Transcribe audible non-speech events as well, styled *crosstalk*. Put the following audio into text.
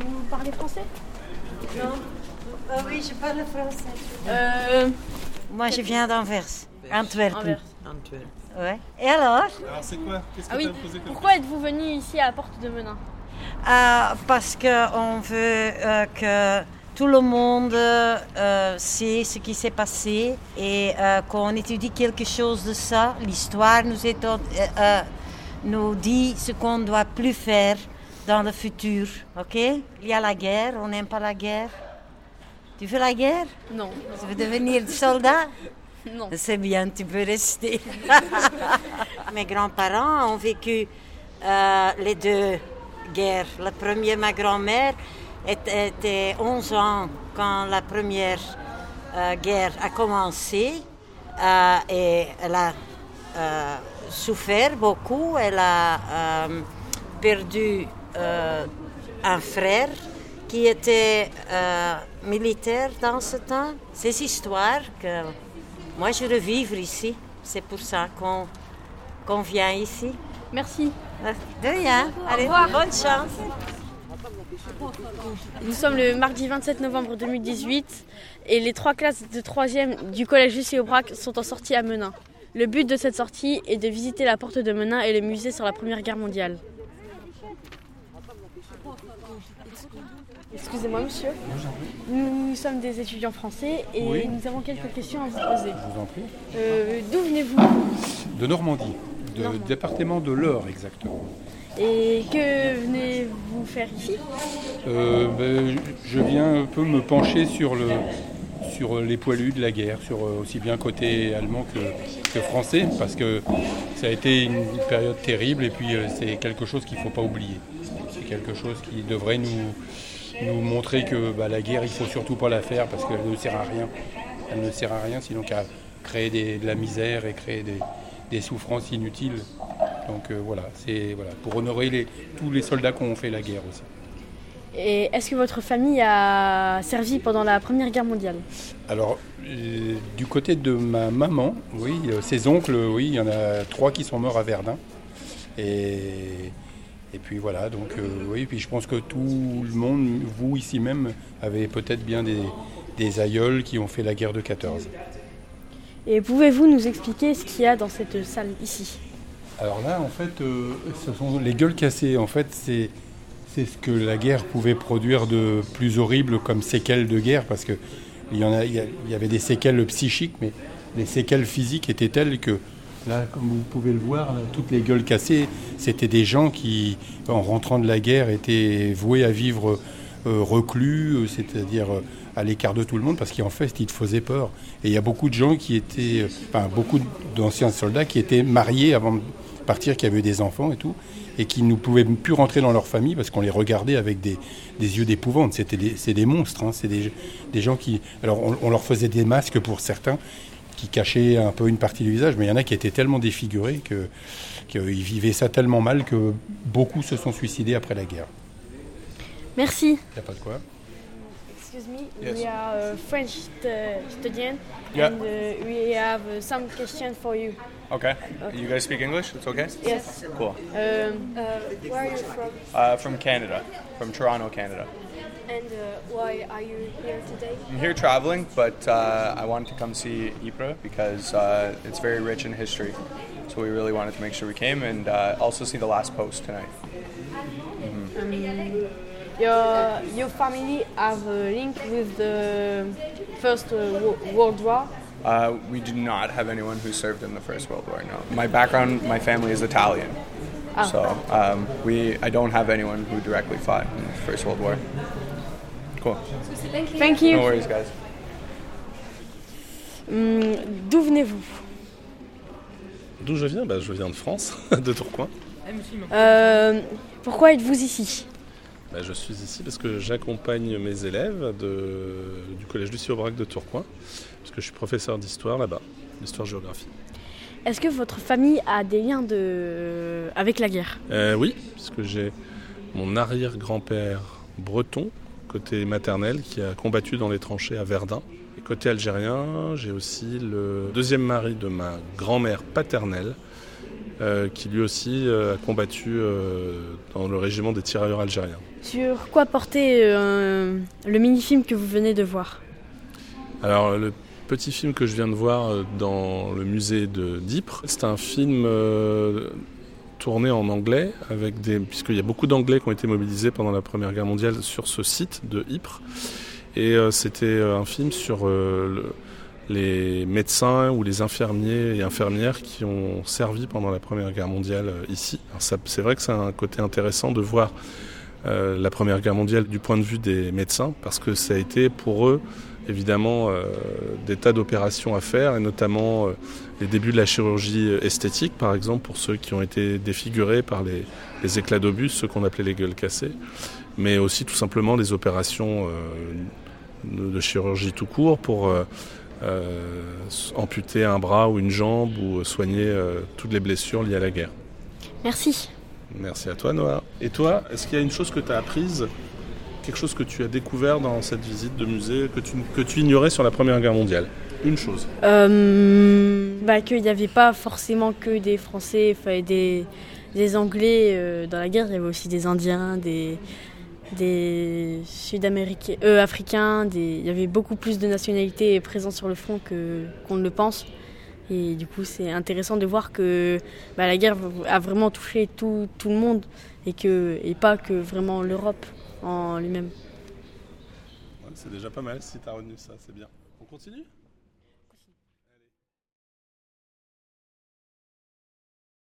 Vous parlez français? Non. Ah oui, je parle français. Euh. Moi, je viens d'Anvers, Antwerpen. Anvers. Ouais. Et alors? Alors c'est quoi? Qu'est-ce que Ah oui, t'as posé comme pourquoi êtes-vous venu ici à la porte de Menin? Ah, Parce qu'on veut euh, que tout le monde euh, sait ce qui s'est passé et euh, qu'on étudie quelque chose de ça. L'histoire nous, est- euh, euh, nous dit ce qu'on ne doit plus faire dans le futur. Ok? Il y a la guerre, on n'aime pas la guerre. Tu veux la guerre? Non. Tu veux devenir soldat? Non. C'est bien, tu peux rester. *laughs* Mes grands-parents ont vécu euh, les deux guerres. La première, ma grand-mère était, était 11 ans quand la première euh, guerre a commencé euh, et elle a souffert beaucoup. Elle a perdu un frère qui était euh, militaire dans ce temps. Ces histoires que moi je veux vivre ici. C'est pour ça qu'on qu'on vient ici. Merci. De rien. Allez, bonne chance. Nous sommes le mardi 27 novembre 2018 et les trois classes de 3e du collège Lucie Aubrac sont en sortie à Menin. Le but de cette sortie est de visiter la porte de Menin et le musée sur la Première Guerre mondiale. Excusez-moi monsieur, nous sommes des étudiants français et Oui. nous avons quelques questions à vous poser. Je vous en prie. Euh, D'où venez-vous De Normandie, de Normandie. département de l'Eure exactement. et que venez-vous faire ici? Euh, ben, je viens un peu me pencher sur, le, sur les poilus de la guerre, sur euh, aussi bien côté allemand que, que français, parce que ça a été une période terrible et puis c'est quelque chose qu'il ne faut pas oublier. C'est quelque chose qui devrait nous, nous montrer que bah, la guerre, il ne faut surtout pas la faire parce qu'elle ne sert à rien. Elle ne sert à rien sinon qu'à créer des- de la misère et créer des, des souffrances inutiles. Donc euh, voilà, c'est voilà, pour honorer les- tous les soldats qui ont fait la guerre aussi. Et est-ce que votre famille a servi pendant la Première Guerre mondiale? Alors, euh, du côté de ma maman, oui, euh, ses oncles, oui, il y en a trois qui sont morts à Verdun. Et, et puis voilà, donc euh, oui, puis je pense que tout le monde, vous ici même, avez peut-être bien des, des aïeuls qui ont fait la guerre de 14. Et pouvez-vous nous expliquer ce qu'il y a dans cette salle ici? Alors là, en fait, euh, ce sont les gueules cassées. En fait, c'est c'est ce que la guerre pouvait produire de plus horrible comme séquelles de guerre, parce que il y en a, il y, a- il y avait des séquelles psychiques, mais les séquelles physiques étaient telles que là, comme vous pouvez le voir, toutes les gueules cassées, c'était des gens qui, en rentrant de la guerre, étaient voués à vivre euh, reclus, euh, c'est-à-dire euh, à l'écart de tout le monde, parce qu'en fait, ils te faisaient peur. Et il y a beaucoup de gens qui étaient, enfin, beaucoup d'anciens soldats qui étaient mariés avant de partir, qui avaient des enfants et tout, et qui ne pouvaient plus rentrer dans leur famille parce qu'on les regardait avec des, yeux d'épouvante. C'était des, des monstres, hein, c'est des, gens qui. Alors, on leur faisait des masques pour certains qui cachaient un peu une partie du visage, mais il y en a qui étaient tellement défigurés que qu'ils vivaient ça tellement mal que beaucoup se sont suicidés après la guerre. Merci. Il n'y a pas de quoi. Excuse me, Yes. we are a French stu- student Yeah. and uh, we have uh, some questions for you. Okay. You guys speak English? It's okay? Yes. Cool. Um, where are you from? Uh, from Canada, from Toronto, Canada. And uh, why are you here today? I'm here traveling, but uh, I wanted to come see Ypres because uh, it's very rich in history. So we really wanted to make sure we came and uh, also see the last post tonight. Your, your family have a link with the First uh, World War. Uh, we do not have anyone who served in the First World War. No, my background, my family is Italian, so um, we I don't have anyone who directly fought in the First World War. Cool. Thank you. No worries, guys. Hum, D'où venez-vous? D'où je viens? Bah, Je viens de France, *laughs* de Tourcoing. Euh, Pourquoi êtes-vous ici? Bah, je suis ici parce que j'accompagne mes élèves de- du collège Lucie Aubrac de Tourcoing, parce que je suis professeur d'histoire là-bas, d'histoire-géographie. Est-ce que votre famille a des liens de... avec la guerre? Euh, oui, parce que j'ai mon arrière-grand-père breton, côté maternel, qui a combattu dans les tranchées à Verdun. Et côté algérien, j'ai aussi le deuxième mari de ma grand-mère paternelle, qui lui aussi a combattu dans le régiment des tirailleurs algériens. Sur quoi portait le mini-film que vous venez de voir? Alors le petit film que je viens de voir dans le musée de d'Ypres, c'est un film tourné en anglais, avec des, puisqu'il y a beaucoup d'anglais qui ont été mobilisés pendant la Première Guerre mondiale sur ce site de Ypres. Et euh, c'était euh, un film sur euh, les médecins ou les infirmiers et infirmières qui ont servi pendant la Première Guerre mondiale ici. C'est vrai que c'est un côté intéressant de voir la Première Guerre mondiale du point de vue des médecins, parce que ça a été pour eux évidemment des tas d'opérations à faire, et notamment les débuts de la chirurgie esthétique, par exemple, pour ceux qui ont été défigurés par les, éclats d'obus, ceux qu'on appelait les gueules cassées, mais aussi tout simplement des opérations de, chirurgie tout court pour euh, euh, amputer un bras ou une jambe ou soigner euh, toutes les blessures liées à la guerre. Merci. Merci à toi Noah. Et toi, est-ce qu'il y a une chose que tu as apprise, quelque chose que tu as découvert dans cette visite de musée que tu, que tu ignorais sur la Première Guerre mondiale? Une chose. Bah, Qu'il n'y avait pas forcément que des Français, des, des Anglais dans la guerre, il y avait aussi des Indiens, des, des Sud-Américains, euh, Africains, il y avait beaucoup plus de nationalités présentes sur le front que qu'on ne le pense. Et du coup, c'est intéressant de voir que bah, la guerre a vraiment touché tout, tout, le monde et, que, et pas que vraiment l'Europe en lui-même. c'est déjà pas mal si tu as retenu ça, c'est bien. On continue?